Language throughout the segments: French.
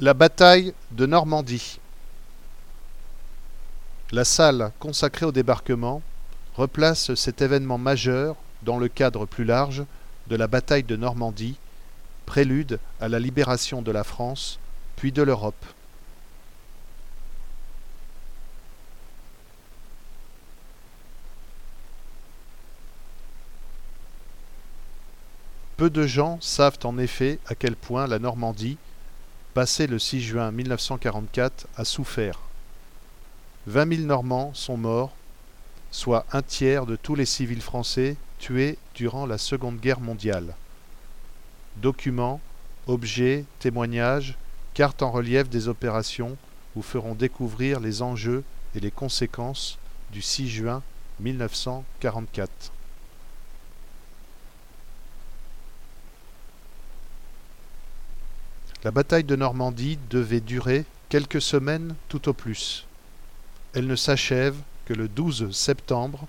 La bataille de Normandie. La salle consacrée au débarquement replace cet événement majeur dans le cadre plus large de la bataille de Normandie, prélude à la libération de la France, puis de l'Europe. Peu de gens savent en effet à quel point la Normandie passé le 6 juin 1944, a souffert. 20 000 Normands sont morts, soit un tiers de tous les civils français tués durant la Seconde Guerre mondiale. Documents, objets, témoignages, cartes en relief des opérations vous feront découvrir les enjeux et les conséquences du 6 juin 1944. La bataille de Normandie devait durer quelques semaines tout au plus. Elle ne s'achève que le 12 septembre,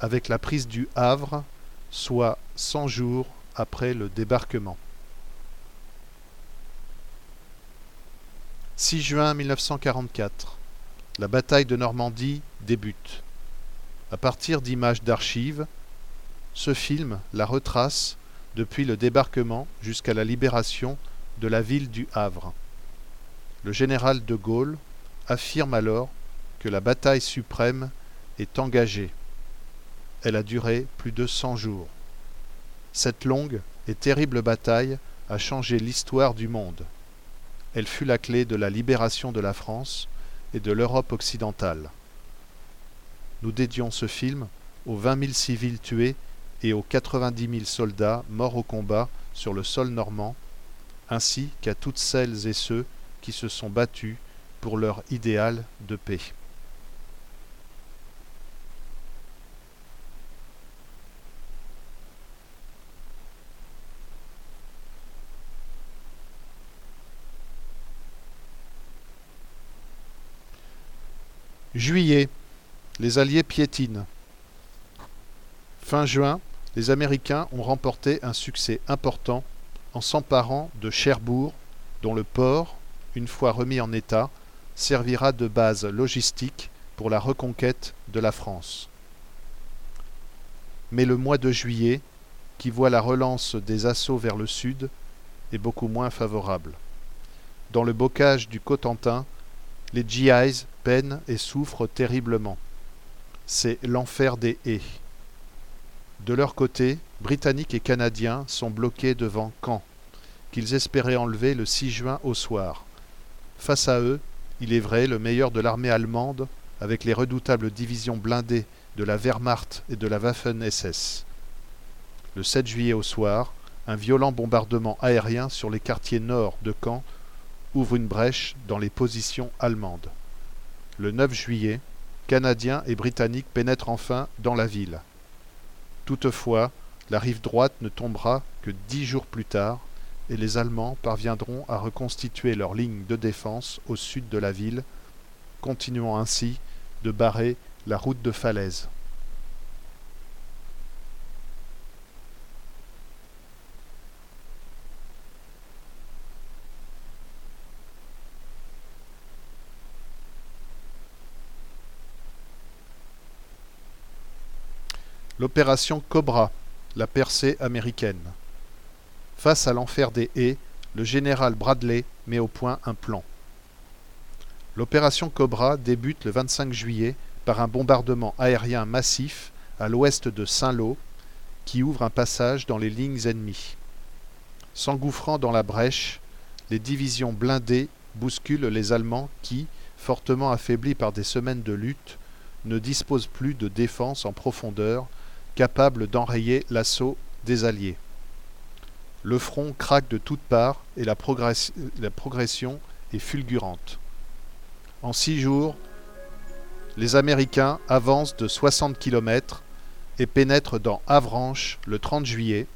avec la prise du Havre, soit 100 jours après le débarquement. 6 juin 1944. La bataille de Normandie débute. À partir d'images d'archives, ce film la retrace depuis le débarquement jusqu'à la libération de la ville du Havre. Le général de Gaulle affirme alors que la bataille suprême est engagée. Elle a duré plus de cent jours. Cette longue et terrible bataille a changé l'histoire du monde. Elle fut la clé de la libération de la France et de l'Europe occidentale. Nous dédions ce film aux 20 000 civils tués et aux 90 000 soldats morts au combat sur le sol normand ainsi qu'à toutes celles et ceux qui se sont battus pour leur idéal de paix. Juillet, les Alliés piétinent. Fin juin, les Américains ont remporté un succès important s'emparant de Cherbourg, dont le port, une fois remis en état, servira de base logistique pour la reconquête de la France. Mais le mois de juillet, qui voit la relance des assauts vers le sud, est beaucoup moins favorable. Dans le bocage du Cotentin, les GIs peinent et souffrent terriblement. C'est l'enfer des haies. De leur côté, Britanniques et Canadiens sont bloqués devant Caen, qu'ils espéraient enlever le 6 juin au soir. Face à eux, il est vrai, le meilleur de l'armée allemande, avec les redoutables divisions blindées de la Wehrmacht et de la Waffen-SS. Le 7 juillet au soir, un violent bombardement aérien sur les quartiers nord de Caen ouvre une brèche dans les positions allemandes. Le 9 juillet, Canadiens et Britanniques pénètrent enfin dans la ville. Toutefois, la rive droite ne tombera que dix jours plus tard, et les Allemands parviendront à reconstituer leur ligne de défense au sud de la ville, continuant ainsi de barrer la route de Falaise. L'opération Cobra, la percée américaine. Face à l'enfer des haies, le général Bradley met au point un plan. L'opération Cobra débute le 25 juillet par un bombardement aérien massif à l'ouest de Saint-Lô qui ouvre un passage dans les lignes ennemies. S'engouffrant dans la brèche, les divisions blindées bousculent les Allemands qui, fortement affaiblis par des semaines de lutte, ne disposent plus de défense en profondeur capable d'enrayer l'assaut des Alliés. Le front craque de toutes parts et la, progression est fulgurante. En six jours, les Américains avancent de 60 km et pénètrent dans Avranches le 30 juillet,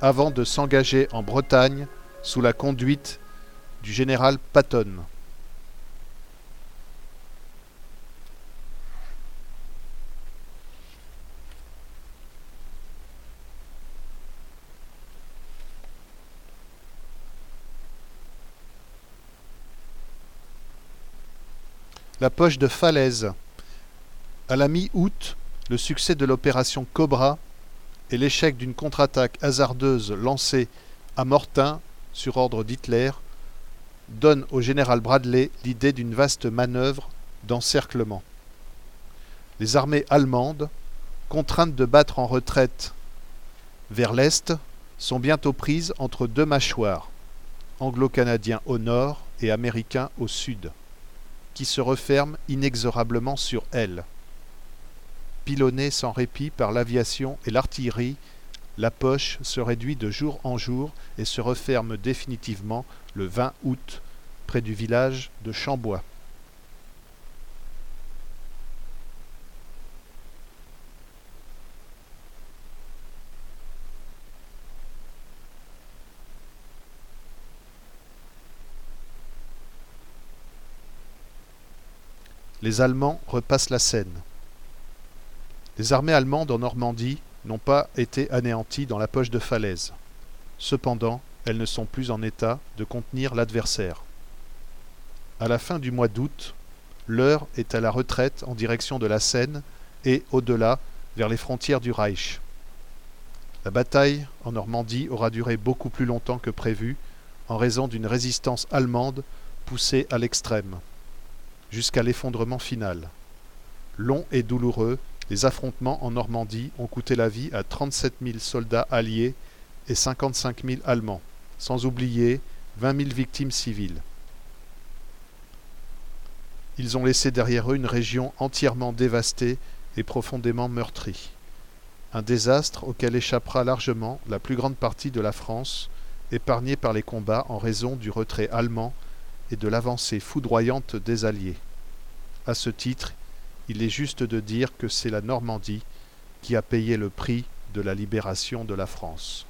avant de s'engager en Bretagne sous la conduite du général Patton. La poche de Falaise. À la mi-août, le succès de l'opération Cobra et l'échec d'une contre-attaque hasardeuse lancée à Mortain sur ordre d'Hitler donnent au général Bradley l'idée d'une vaste manœuvre d'encerclement. Les armées allemandes, contraintes de battre en retraite vers l'est, sont bientôt prises entre deux mâchoires, anglo-canadiens au nord et américains au sud, qui se referment inexorablement sur elles. Pilonnée sans répit par l'aviation et l'artillerie, la poche se réduit de jour en jour et se referme définitivement le 20 août près du village de Chambois. Les Allemands repassent la Seine. Les armées allemandes en Normandie n'ont pas été anéanties dans la poche de Falaise. Cependant, elles ne sont plus en état de contenir l'adversaire. À la fin du mois d'août, l'heure est à la retraite en direction de la Seine et, au-delà, vers les frontières du Reich. La bataille en Normandie aura duré beaucoup plus longtemps que prévu en raison d'une résistance allemande poussée à l'extrême jusqu'à l'effondrement final. Long et douloureux, les affrontements en Normandie ont coûté la vie à 37 000 soldats alliés et 55 000 Allemands, sans oublier 20 000 victimes civiles. Ils ont laissé derrière eux une région entièrement dévastée et profondément meurtrie. Un désastre auquel échappera largement la plus grande partie de la France, épargnée par les combats en raison du retrait allemand et de l'avancée foudroyante des Alliés. À ce titre, il est juste de dire que c'est la Normandie qui a payé le prix de la libération de la France.